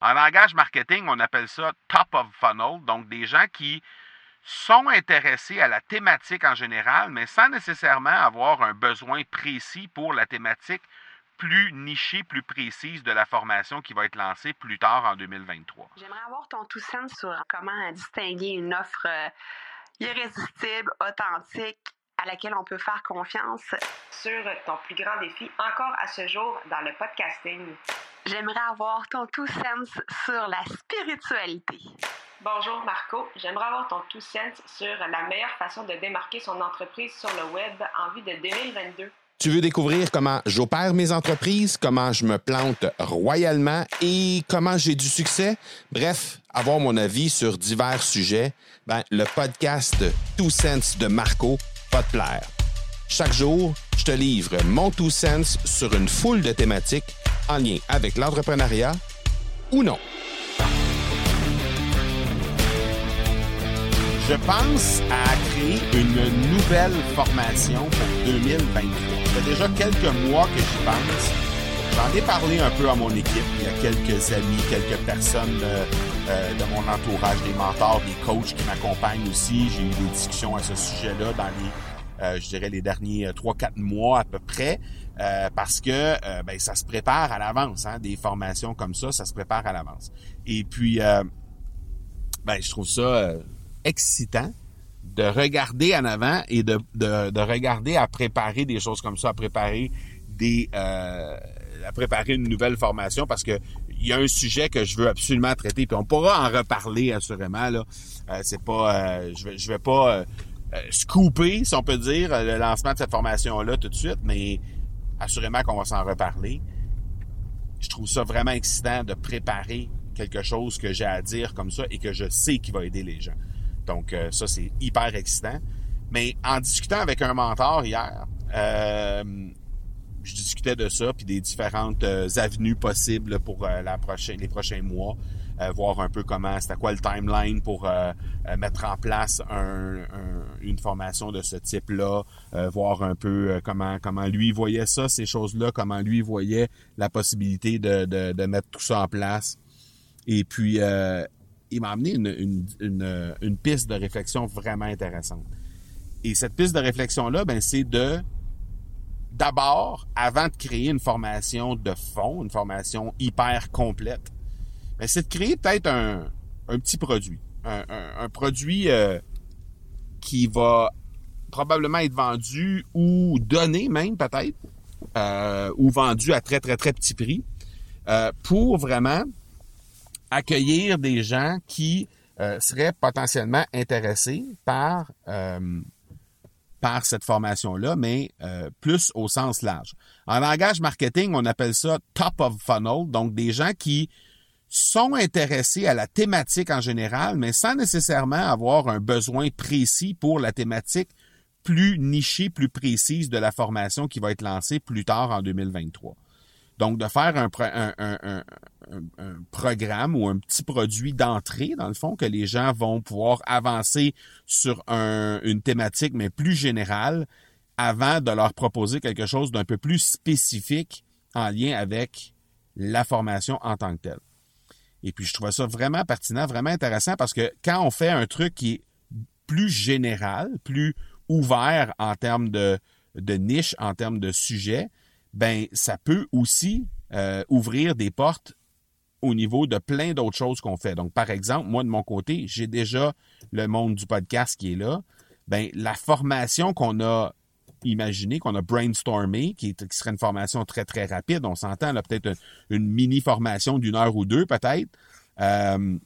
En langage marketing, on appelle ça top of funnel, donc des gens qui sont intéressés à la thématique en général, mais sans nécessairement avoir un besoin précis pour la thématique plus nichée, plus précise de la formation qui va être lancée plus tard en 2023. J'aimerais avoir ton tout sens sur comment distinguer une offre euh, irrésistible, authentique, à laquelle on peut faire confiance. Sur ton plus grand défi encore à ce jour dans le podcasting. J'aimerais avoir ton tout sens sur la spiritualité. Bonjour Marco, j'aimerais avoir ton tout sens sur la meilleure façon de démarquer son entreprise sur le web en vue de 2022. Tu veux découvrir comment j'opère mes entreprises, comment je me plante royalement et comment j'ai du succès? Bref, avoir mon avis sur divers sujets, ben, le podcast Two Sense de Marco va te plaire. Chaque jour, je te livre mon Two Sense sur une foule de thématiques en lien avec l'entrepreneuriat ou non. Je pense à créer une nouvelle formation pour 2023. Ça fait déjà quelques mois que j'y pense. J'en ai parlé un peu à mon équipe. Il y a quelques amis, quelques personnes euh, euh, de mon entourage, des mentors, des coachs qui m'accompagnent aussi. J'ai eu des discussions à ce sujet-là dans les, je dirais, les derniers 3-4 mois à peu près. parce que ben, ça se prépare à l'avance, hein, des formations comme ça, ça se prépare à l'avance. Et puis, ben, je trouve ça excitant de regarder en avant et de, de, regarder à préparer des choses comme ça, à préparer des euh, à préparer une nouvelle formation parce que il y a un sujet que je veux absolument traiter puis on pourra en reparler assurément là euh, c'est pas euh, je vais je vais pas scooper si on peut dire le lancement de cette formation là tout de suite mais assurément qu'on va s'en reparler je trouve ça vraiment excitant de préparer quelque chose que j'ai à dire comme ça et que je sais qui va aider les gens donc, euh, ça, c'est hyper excitant. Mais en discutant avec un mentor hier, euh, je discutais de ça, puis des différentes euh, avenues possibles pour la prochaine, les prochains mois. voir un peu comment, c'était quoi le timeline pour mettre en place une formation de ce type-là, voir un peu comment comment lui voyait ça, ces choses-là, comment lui voyait la possibilité de, mettre tout ça en place. Et puis, il m'a amené une, une, une, piste de réflexion vraiment intéressante. Et cette piste de réflexion-là, ben, c'est de d'abord, avant de créer une formation de fond, une formation hyper complète, ben, c'est de créer peut-être un, petit produit. Un, produit euh, qui va probablement être vendu ou donné même peut-être, euh, ou vendu à très, très, très petit prix, euh, pour vraiment accueillir des gens qui seraient potentiellement intéressés par par cette formation-là, mais euh, plus au sens large. En langage marketing, on appelle ça top of funnel, donc des gens qui sont intéressés à la thématique en général, mais sans nécessairement avoir un besoin précis pour la thématique plus nichée, plus précise de la formation qui va être lancée plus tard en 2023. Donc, de faire un, programme ou un petit produit d'entrée, dans le fond, que les gens vont pouvoir avancer sur une thématique, mais plus générale, avant de leur proposer quelque chose d'un peu plus spécifique en lien avec la formation en tant que telle. Et puis, je trouvais ça vraiment pertinent, vraiment intéressant parce que quand on fait un truc qui est plus général, plus ouvert en termes de, de niche, en termes de sujet, ben ça peut aussi euh, ouvrir des portes au niveau de plein d'autres choses qu'on fait. Donc, par exemple, moi, de mon côté, j'ai déjà le monde du podcast qui est là. Ben, la formation qu'on a imaginée, qu'on a brainstormé, qui, qui, serait une formation très, très rapide, on s'entend, là, peut-être une, mini-formation d'une heure ou deux, peut-être, euh,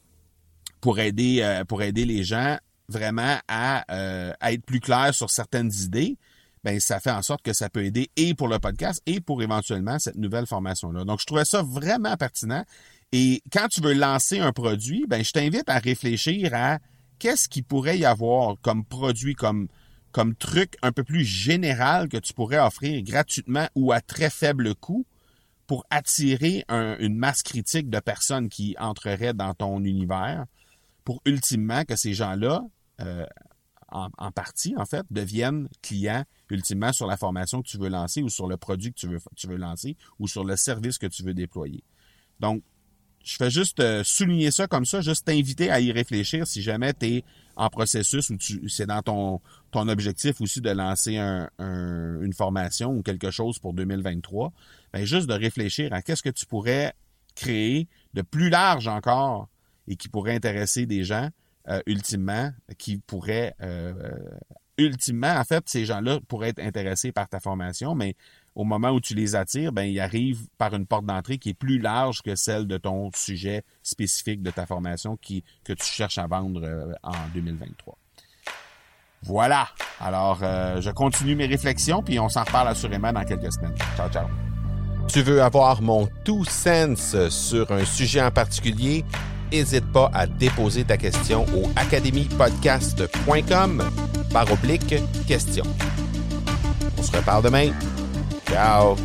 pour aider, euh, pour aider les gens vraiment à, à être plus clairs sur certaines idées ben ça fait en sorte que ça peut aider et pour le podcast et pour éventuellement cette nouvelle formation-là. Donc, je trouvais ça vraiment pertinent. Et quand tu veux lancer un produit, ben je t'invite à réfléchir à qu'est-ce qu'il pourrait y avoir comme produit, comme, comme truc un peu plus général que tu pourrais offrir gratuitement ou à très faible coût pour attirer une masse critique de personnes qui entreraient dans ton univers pour ultimement que ces gens-là, euh, en, partie, en fait, deviennent clients ultimement sur la formation que tu veux lancer ou sur le produit que tu veux, lancer ou sur le service que tu veux déployer. Donc, je fais juste euh, souligner ça comme ça, juste t'inviter à y réfléchir si jamais tu es en processus ou c'est dans ton, objectif aussi de lancer un, une formation ou quelque chose pour 2023. Ben juste de réfléchir à qu'est-ce que tu pourrais créer de plus large encore et qui pourrait intéresser des gens euh, ultimement, qui pourraient euh, ultimement, en fait, ces gens-là pourraient être intéressés par ta formation, mais au moment où tu les attires, ben, ils arrivent par une porte d'entrée qui est plus large que celle de ton sujet spécifique de ta formation qui, que tu cherches à vendre euh, en 2023. Voilà. Alors, euh, je continue mes réflexions, puis on s'en reparle assurément dans quelques semaines. Ciao, ciao. Tu veux avoir mon tout sens sur un sujet en particulier? N'hésite pas à déposer ta question au academypodcast.com par oblique question. On se reparle demain. Ciao.